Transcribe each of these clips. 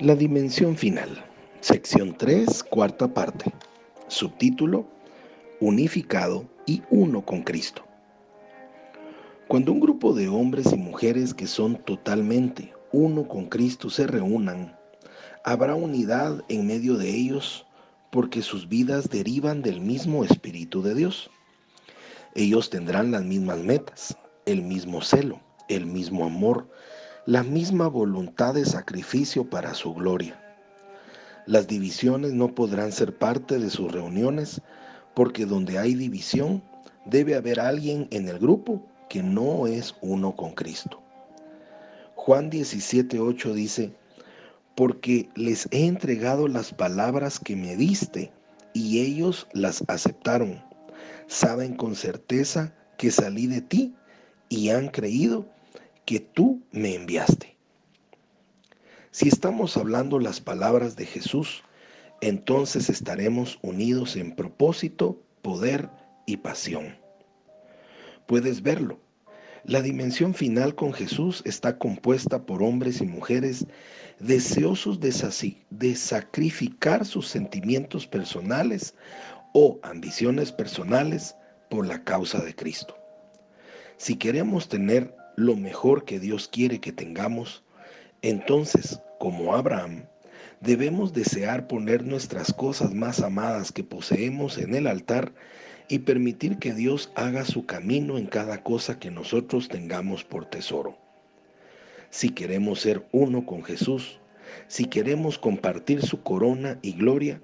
La dimensión final, sección 3, cuarta parte. Subtítulo, Unificado y uno con Cristo. Cuando un grupo de hombres y mujeres que son totalmente uno con Cristo se reúnan, habrá unidad en medio de ellos porque sus vidas derivan del mismo Espíritu de Dios. Ellos tendrán las mismas metas, el mismo celo, el mismo amor, la misma voluntad de sacrificio para su gloria. Las divisiones no podrán ser parte de sus reuniones porque donde hay división debe haber alguien en el grupo que no es uno con Cristo. Juan 17:8 dice, porque les he entregado las palabras que me diste y ellos las aceptaron. Saben con certeza que salí de ti y han creído que tú me enviaste. Si estamos hablando las palabras de Jesús, entonces estaremos unidos en propósito, poder y pasión. Puedes verlo. La dimensión final con Jesús está compuesta por hombres y mujeres deseosos de, de sacrificar sus sentimientos personales o ambiciones personales por la causa de Cristo. Si queremos tener lo mejor que Dios quiere que tengamos, entonces, como Abraham, debemos desear poner nuestras cosas más amadas que poseemos en el altar y permitir que Dios haga su camino en cada cosa que nosotros tengamos por tesoro. Si queremos ser uno con Jesús, si queremos compartir su corona y gloria,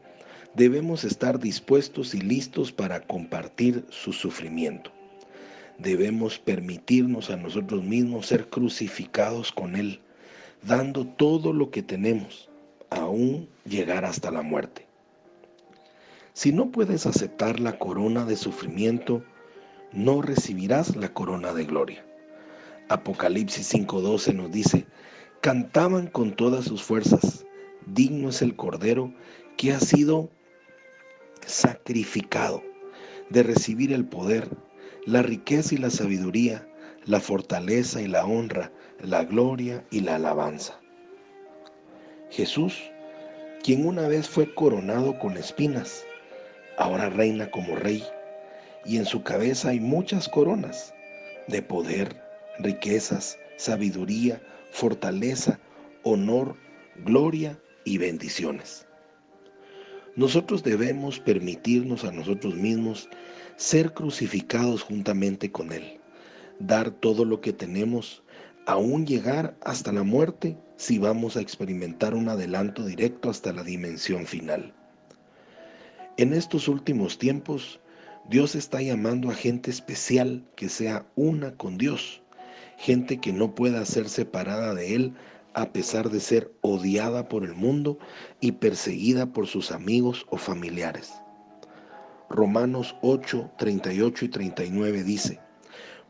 debemos estar dispuestos y listos para compartir su sufrimiento debemos permitirnos a nosotros mismos ser crucificados con Él, dando todo lo que tenemos, aún llegar hasta la muerte. Si no puedes aceptar la corona de sufrimiento, no recibirás la corona de gloria. Apocalipsis 5:12 nos dice, cantaban con todas sus fuerzas, digno es el Cordero que ha sido sacrificado de recibir el poder, la riqueza y la sabiduría, la fortaleza y la honra, la gloria y la alabanza. Jesús, quien una vez fue coronado con espinas, ahora reina como rey, y en su cabeza hay muchas coronas de poder, riquezas, sabiduría, fortaleza, honor, gloria y bendiciones. Nosotros debemos permitirnos a nosotros mismos ser crucificados juntamente con Él, dar todo lo que tenemos, aún llegar hasta la muerte si vamos a experimentar un adelanto directo hasta la dimensión final. En estos últimos tiempos, Dios está llamando a gente especial que sea una con Dios, gente que no pueda ser separada de Él a pesar de ser odiada por el mundo y perseguida por sus amigos o familiares. Romanos 8, 38 y 39 dice,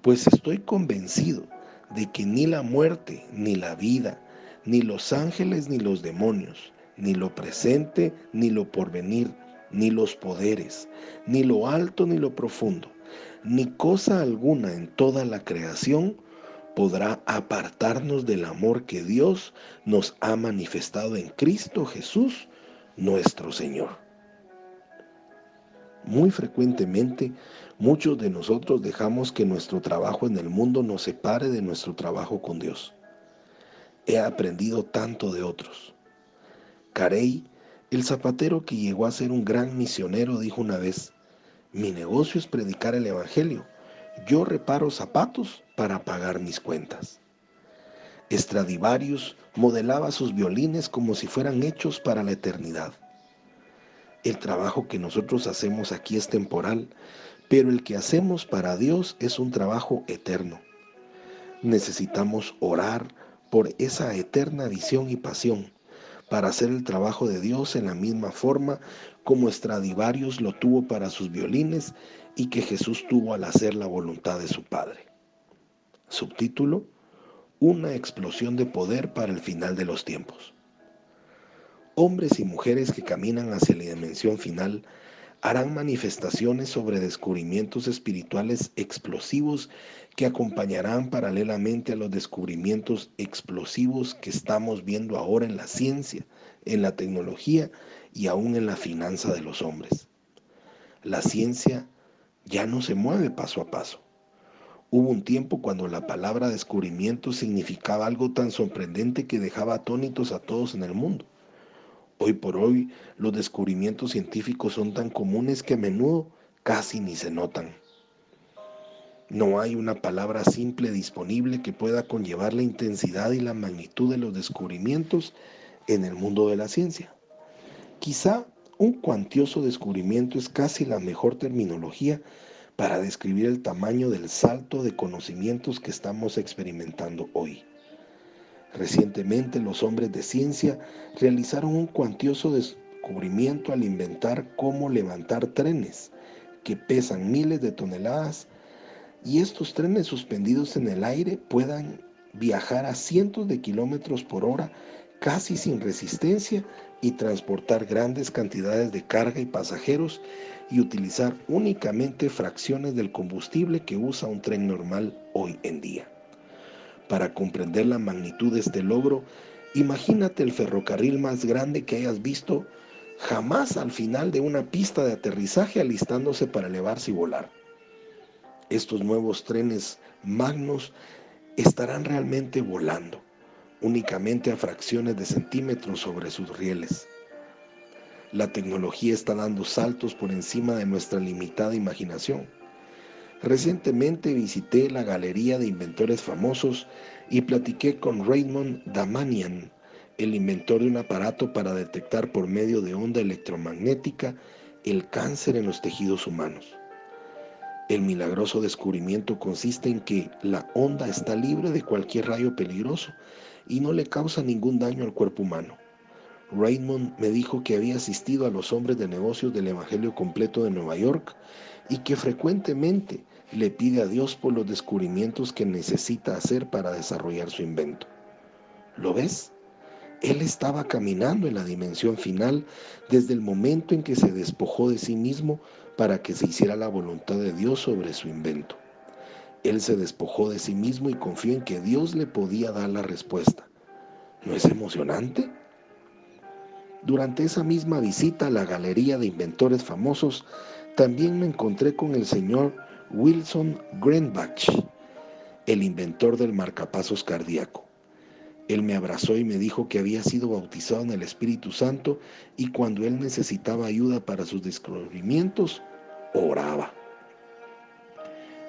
pues estoy convencido de que ni la muerte, ni la vida, ni los ángeles, ni los demonios, ni lo presente, ni lo porvenir, ni los poderes, ni lo alto, ni lo profundo, ni cosa alguna en toda la creación podrá apartarnos del amor que Dios nos ha manifestado en Cristo Jesús, nuestro Señor. Muy frecuentemente, muchos de nosotros dejamos que nuestro trabajo en el mundo nos separe de nuestro trabajo con Dios. He aprendido tanto de otros. Carey, el zapatero que llegó a ser un gran misionero, dijo una vez, mi negocio es predicar el Evangelio yo reparo zapatos para pagar mis cuentas. Stradivarius modelaba sus violines como si fueran hechos para la eternidad. El trabajo que nosotros hacemos aquí es temporal, pero el que hacemos para Dios es un trabajo eterno. Necesitamos orar por esa eterna visión y pasión para hacer el trabajo de Dios en la misma forma como Stradivarius lo tuvo para sus violines y que Jesús tuvo al hacer la voluntad de su Padre. Subtítulo, Una explosión de poder para el final de los tiempos. Hombres y mujeres que caminan hacia la dimensión final harán manifestaciones sobre descubrimientos espirituales explosivos que acompañarán paralelamente a los descubrimientos explosivos que estamos viendo ahora en la ciencia, en la tecnología y aún en la finanza de los hombres. La ciencia ya no se mueve paso a paso. Hubo un tiempo cuando la palabra descubrimiento significaba algo tan sorprendente que dejaba atónitos a todos en el mundo. Hoy por hoy los descubrimientos científicos son tan comunes que a menudo casi ni se notan. No hay una palabra simple disponible que pueda conllevar la intensidad y la magnitud de los descubrimientos en el mundo de la ciencia. Quizá un cuantioso descubrimiento es casi la mejor terminología para describir el tamaño del salto de conocimientos que estamos experimentando hoy. Recientemente los hombres de ciencia realizaron un cuantioso descubrimiento al inventar cómo levantar trenes que pesan miles de toneladas y estos trenes suspendidos en el aire puedan viajar a cientos de kilómetros por hora casi sin resistencia y transportar grandes cantidades de carga y pasajeros y utilizar únicamente fracciones del combustible que usa un tren normal hoy en día. Para comprender la magnitud de este logro, imagínate el ferrocarril más grande que hayas visto jamás al final de una pista de aterrizaje alistándose para elevarse y volar. Estos nuevos trenes magnos estarán realmente volando, únicamente a fracciones de centímetros sobre sus rieles. La tecnología está dando saltos por encima de nuestra limitada imaginación. Recientemente visité la Galería de Inventores Famosos y platiqué con Raymond Damanian, el inventor de un aparato para detectar por medio de onda electromagnética el cáncer en los tejidos humanos. El milagroso descubrimiento consiste en que la onda está libre de cualquier rayo peligroso y no le causa ningún daño al cuerpo humano. Raymond me dijo que había asistido a los hombres de negocios del Evangelio completo de Nueva York y que frecuentemente le pide a Dios por los descubrimientos que necesita hacer para desarrollar su invento. ¿Lo ves? Él estaba caminando en la dimensión final desde el momento en que se despojó de sí mismo para que se hiciera la voluntad de Dios sobre su invento. Él se despojó de sí mismo y confió en que Dios le podía dar la respuesta. ¿No es emocionante? Durante esa misma visita a la Galería de Inventores Famosos, también me encontré con el señor Wilson Grenbach, el inventor del marcapasos cardíaco. Él me abrazó y me dijo que había sido bautizado en el Espíritu Santo y cuando él necesitaba ayuda para sus descubrimientos, oraba.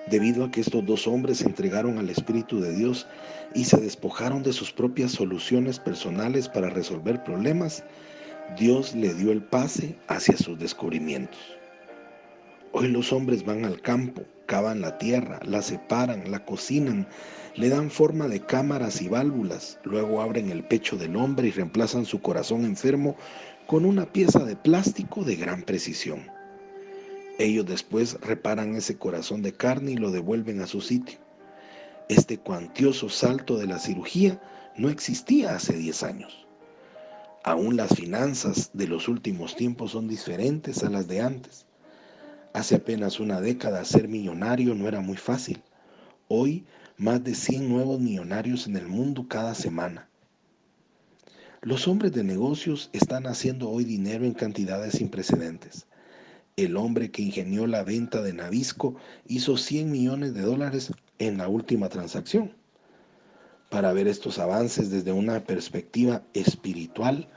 Debido a que estos dos hombres se entregaron al Espíritu de Dios y se despojaron de sus propias soluciones personales para resolver problemas, Dios le dio el pase hacia sus descubrimientos. Hoy los hombres van al campo, cavan la tierra, la separan, la cocinan, le dan forma de cámaras y válvulas, luego abren el pecho del hombre y reemplazan su corazón enfermo con una pieza de plástico de gran precisión. Ellos después reparan ese corazón de carne y lo devuelven a su sitio. Este cuantioso salto de la cirugía no existía hace 10 años. Aún las finanzas de los últimos tiempos son diferentes a las de antes. Hace apenas una década ser millonario no era muy fácil. Hoy más de 100 nuevos millonarios en el mundo cada semana. Los hombres de negocios están haciendo hoy dinero en cantidades sin precedentes. El hombre que ingenió la venta de Navisco hizo 100 millones de dólares en la última transacción. Para ver estos avances desde una perspectiva espiritual,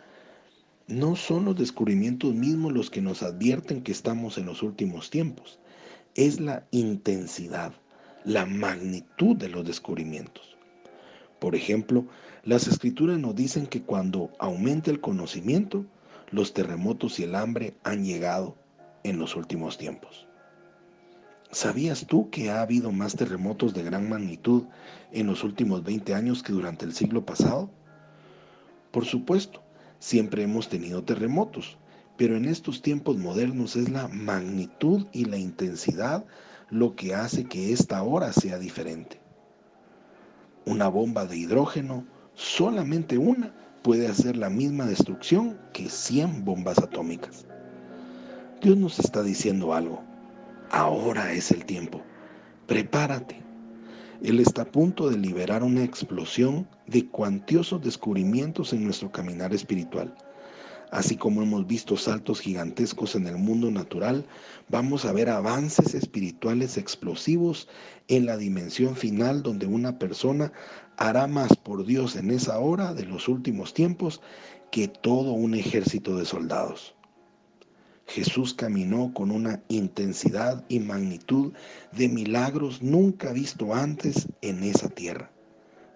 no son los descubrimientos mismos los que nos advierten que estamos en los últimos tiempos, es la intensidad, la magnitud de los descubrimientos. Por ejemplo, las escrituras nos dicen que cuando aumenta el conocimiento, los terremotos y el hambre han llegado en los últimos tiempos. ¿Sabías tú que ha habido más terremotos de gran magnitud en los últimos 20 años que durante el siglo pasado? Por supuesto, Siempre hemos tenido terremotos, pero en estos tiempos modernos es la magnitud y la intensidad lo que hace que esta hora sea diferente. Una bomba de hidrógeno, solamente una, puede hacer la misma destrucción que 100 bombas atómicas. Dios nos está diciendo algo. Ahora es el tiempo. Prepárate. Él está a punto de liberar una explosión de cuantiosos descubrimientos en nuestro caminar espiritual. Así como hemos visto saltos gigantescos en el mundo natural, vamos a ver avances espirituales explosivos en la dimensión final donde una persona hará más por Dios en esa hora de los últimos tiempos que todo un ejército de soldados. Jesús caminó con una intensidad y magnitud de milagros nunca visto antes en esa tierra.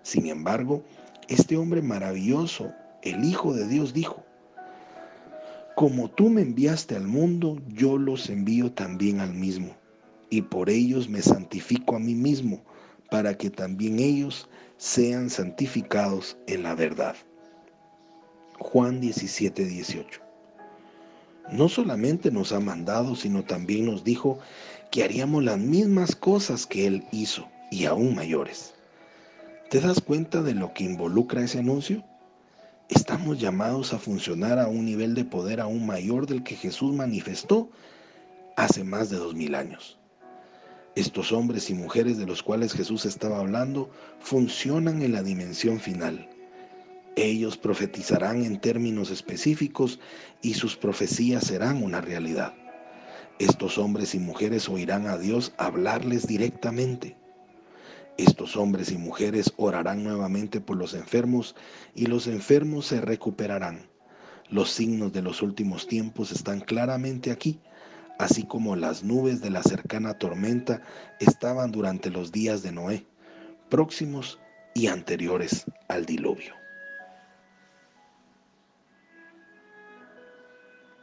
Sin embargo, este hombre maravilloso, el Hijo de Dios, dijo, como tú me enviaste al mundo, yo los envío también al mismo, y por ellos me santifico a mí mismo, para que también ellos sean santificados en la verdad. Juan 17, 18. No solamente nos ha mandado, sino también nos dijo que haríamos las mismas cosas que Él hizo y aún mayores. ¿Te das cuenta de lo que involucra ese anuncio? estamos llamados a funcionar a un nivel de poder aún mayor del que Jesús manifestó hace más de dos mil años. Estos hombres y mujeres de los cuales Jesús estaba hablando funcionan en la dimensión final. Ellos profetizarán en términos específicos y sus profecías serán una realidad. Estos hombres y mujeres oirán a Dios hablarles directamente. Estos hombres y mujeres orarán nuevamente por los enfermos y los enfermos se recuperarán. Los signos de los últimos tiempos están claramente aquí, así como las nubes de la cercana tormenta estaban durante los días de Noé, próximos y anteriores al diluvio.